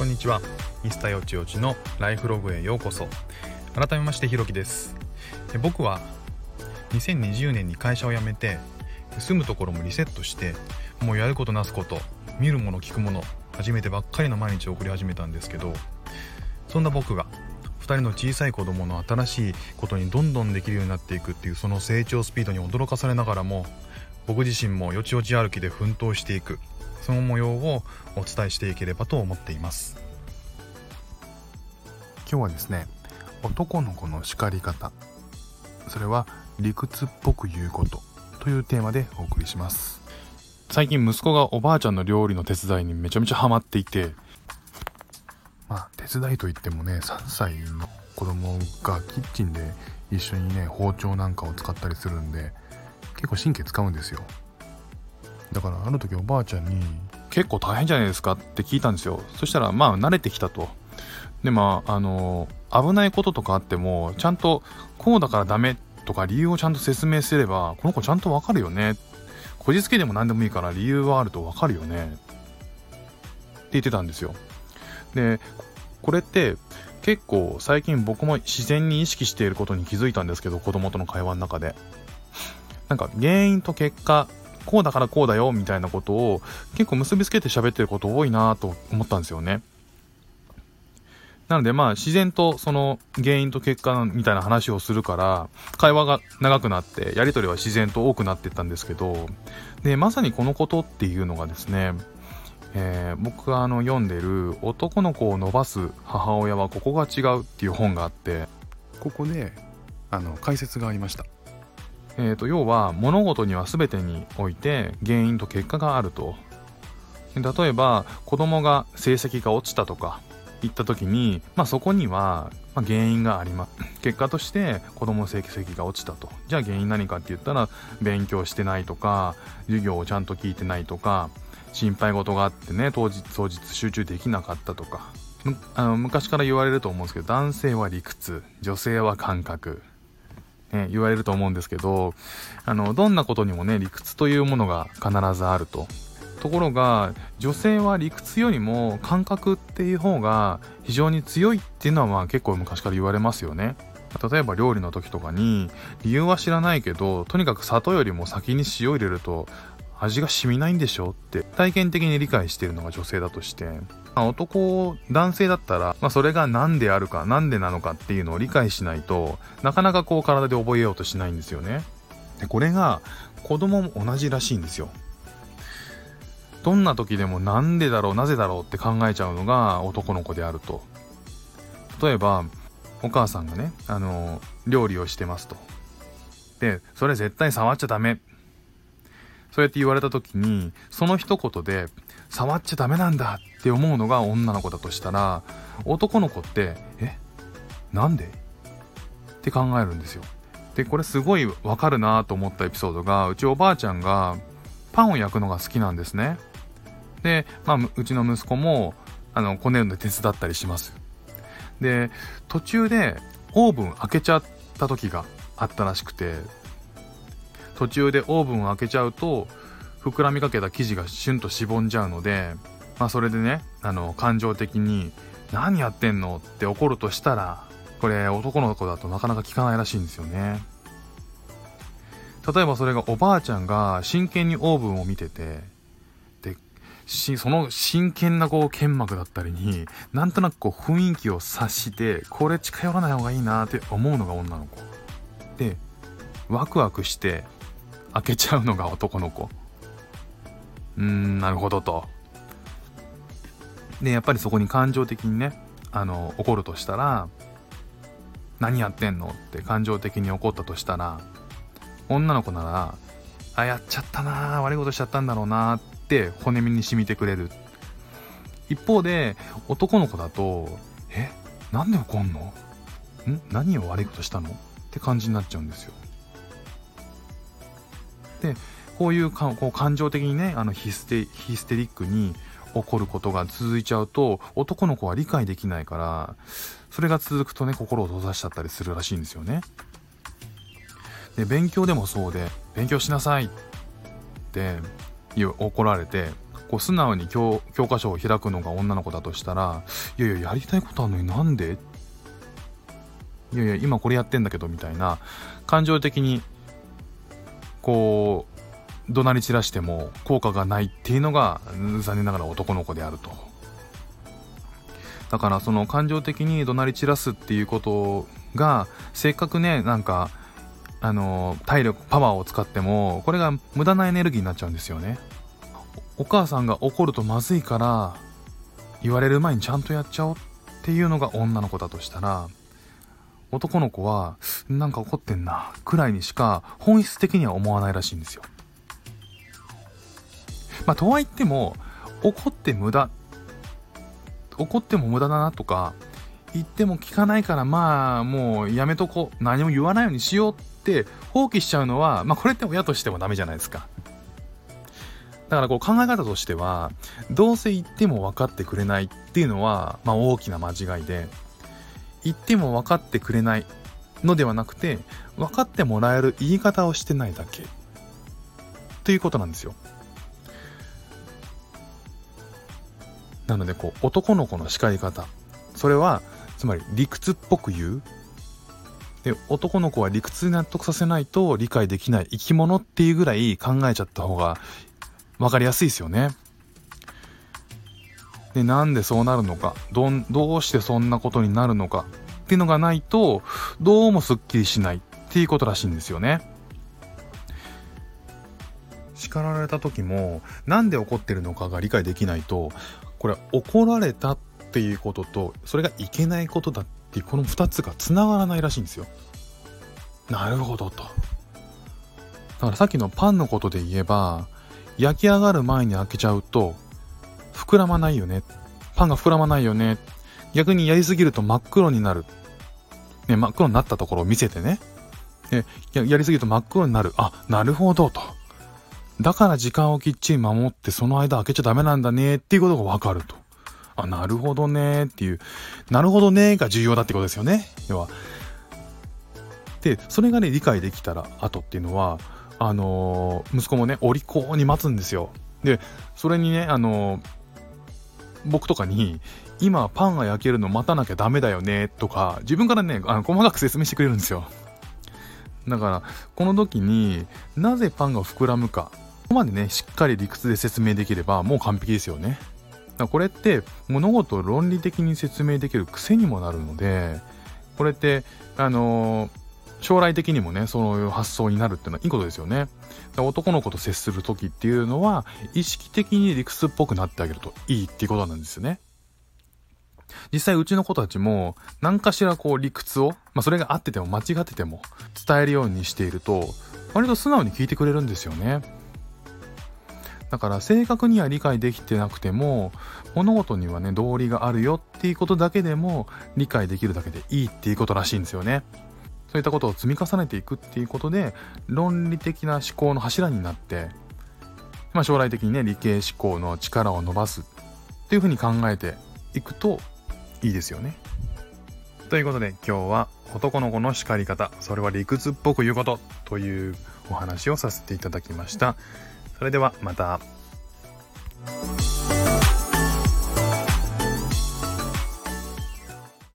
こんにちは。ミスターよちよちのライフログへようこそ。改めましてひろきです。で僕は2020年に会社を辞めて住むところもリセットしてもうやることなすこと見るもの聞くもの初めてばっかりの毎日を送り始めたんですけどそんな僕が2人の小さい子供の新しいことにどんどんできるようになっていくっていうその成長スピードに驚かされながらも僕自身もよちよち歩きで奮闘していく。その模様をお伝えしていければと思っています。今日はですね男の子の叱り方。それは理屈っぽく言うことというテーマでお送りします。最近息子がおばあちゃんの料理の手伝いにめちゃめちゃハマっていて。まあ手伝いといってもね3歳の子供がキッチンで一緒にね包丁なんかを使ったりするんで結構神経使うんですよだからある時おばあちゃんに「結構大変じゃないですか?」って聞いたんですよ。そしたらまあ慣れてきたと。でまああの危ないこととかあってもちゃんとこうだからダメとか理由をちゃんと説明すればこの子ちゃんとわかるよね。こじつけでも何でもいいから理由はあるとわかるよね。って言ってたんですよ。でこれって結構最近僕も自然に意識していることに気づいたんですけど子供との会話の中で。なんか原因と結果こうだからこうだよみたいなことを結構結びつけて喋ってること多いなと思ったんですよね。なのでまあ自然とその原因と結果みたいな話をするから会話が長くなってやり取りは自然と多くなってったんですけどでまさにこのことっていうのがですね、え、僕があの読んでる「男の子を伸ばす母親はここが違う」っていう本があってここであの解説がありました。えーと、要は物事には全てにおいて原因と結果があると。例えば子供が成績が落ちたとか言った時に、まあ、そこには、原因があります 結果として子供の成績が落ちたと。じゃあ原因何かって言ったら勉強してないとか授業をちゃんと聞いてないとか心配事があってね当日当日集中できなかったとか。あの昔から言われると思うんですけど男性は理屈女性は感覚。ね、言われると思うんですけど、あの、どんなことにもね、理屈というものが必ずあると。ところが、女性は理屈よりも感覚っていう方が非常に強いっていうのはまあ結構昔から言われますよね。例えば料理の時とかに、理由は知らないけど、とにかく砂糖よりも先に塩入れると味が染みないんでしょ？って体験的に理解しているのが女性だとして、まあ、男男性だったら、まあ、それが何であるか何でなのかっていうのを理解しないとなかなかこう体で覚えようとしないんですよね。でこれが子供も同じらしいんですよ。どんな時でもなんでだろうなぜだろうって考えちゃうのが男の子であると。例えばお母さんがねあの料理をしてますと。でそれ絶対触っちゃダメそうやって言われた時にその一言で触っちゃダメなんだって思うのが女の子だとしたら男の子ってえなんで？って考えるんですよ。でこれすごいわかるなと思ったエピソードがうちおばあちゃんがパンを焼くのが好きなんですね。で、まあ、うちの息子もあのこねるので手伝ったりします。で途中でオーブン開けちゃった時があったらしくて途中でオーブンを開けちゃうと膨らみかけた生地がシュンとしぼんじゃうので、まあ、それでねあの感情的に「何やってんの?」って怒るとしたらこれ男の子だとなかなか聞かないらしいんですよね例えばそれがおばあちゃんが真剣にオーブンを見ててでその真剣なこう剣幕だったりになんとなくこう雰囲気を察してこれ近寄らない方がいいなって思うのが女の子でワクワクして開けちゃうのが男の子。うーんなるほどと。でやっぱりそこに感情的にねあの怒るとしたら何やってんのって感情的に怒ったとしたら女の子ならあやっちゃったな悪いことしちゃったんだろうなって骨身に染みてくれる。一方で男の子だとえなんで怒んの？ん？何を悪いことしたの？って感じになっちゃうんですよ。でこういうかこう感情的にねあのヒステヒステリックに起こることが続いちゃうと男の子は理解できないからそれが続くとね心を閉ざしちゃったりするらしいんですよね。で勉強でもそうで勉強しなさいって怒られてこう素直に教教科書を開くのが女の子だとしたらいやいややりたいことあるのになんで？いやいや今これやってんだけどみたいな感情的にこう怒鳴り散らしても効果がないっていうのが残念ながら男の子であると。だからその感情的に怒鳴り散らすっていうことがせっかくねなんかあの体力パワーを使ってもこれが無駄なエネルギーになっちゃうんですよね。お母さんが怒るとまずいから言われる前にちゃんとやっちゃおうっていうのが女の子だとしたら男の子はなんか怒ってんなくらいにしか本質的には思わないらしいんですよ。まあとは言っても怒って無駄怒っても無駄だなとか言っても聞かないからまあもうやめとこう何も言わないようにしようって放棄しちゃうのはまあこれって親としてもダメじゃないですか。だからこう考え方としてはどうせ言っても分かってくれないっていうのはまあ大きな間違いで言っても分かってくれないのではなくて分かってもらえる言い方をしてないだけ。ということなんですよ。なのでこう男の子の叱り方。それはつまり理屈っぽく言う。で男の子は理屈に納得させないと理解できない生き物っていうぐらい考えちゃった方が分かりやすいですよね。でなんでそうなるのか？どどうしてそんなことになるのか？っていうのがないとどうもすっきりしないっていうことらしいんですよね。叱られた時もなんで怒ってるのかが理解できないとこれ怒られたっていうこととそれがいけないことだっていうこの2つがつながらないらしいんですよ。なるほどと。だからさっきのパンのことで言えば焼き上がる前に開けちゃうと膨らまないよね。パンが膨らまないよね。逆にやりすぎると真っ黒になる。ね、真っ黒になったところを見せてね。ねややりすぎると真っ黒になる。あ、なるほどと。だから時間をきっちり守ってその間開けちゃダメなんだねっていうことがわかると。あ、なるほどねっていう。なるほどねが重要だってことですよね。要は。で、それがね、理解できたら後っていうのは、あのー、息子もね、お利口に待つんですよ。で、それにね、あのー、僕とかに、今パンが焼けるの待たなきゃダメだよねとか、自分からね、あの細かく説明してくれるんですよ。だから、この時になぜパンが膨らむか、ここまでね、しっかり理屈で説明できればもう完璧ですよね。だこれって物事を論理的に説明できる癖にもなるので、これって、あのー、将来的にもね、そういう発想になるっていうのはいいことですよね。男の子と接する時っていうのは、意識的に理屈っぽくなってあげるといいっていうことなんですよね。実際うちの子たちも何かしらこう理屈を、まあ、それが合ってても間違ってても伝えるようにしていると割と素直に聞いてくれるんですよねだから正確には理解できてなくても物事にはね道理があるよっていうことだけでも理解できるだけでいいっていうことらしいんですよねそういったことを積み重ねていくっていうことで論理的な思考の柱になって、まあ、将来的にね理系思考の力を伸ばすっていうふうに考えていくといいですよね。ということで今日は男の子の叱り方それは理屈っぽく言うことというお話をさせていただきました。それではまた。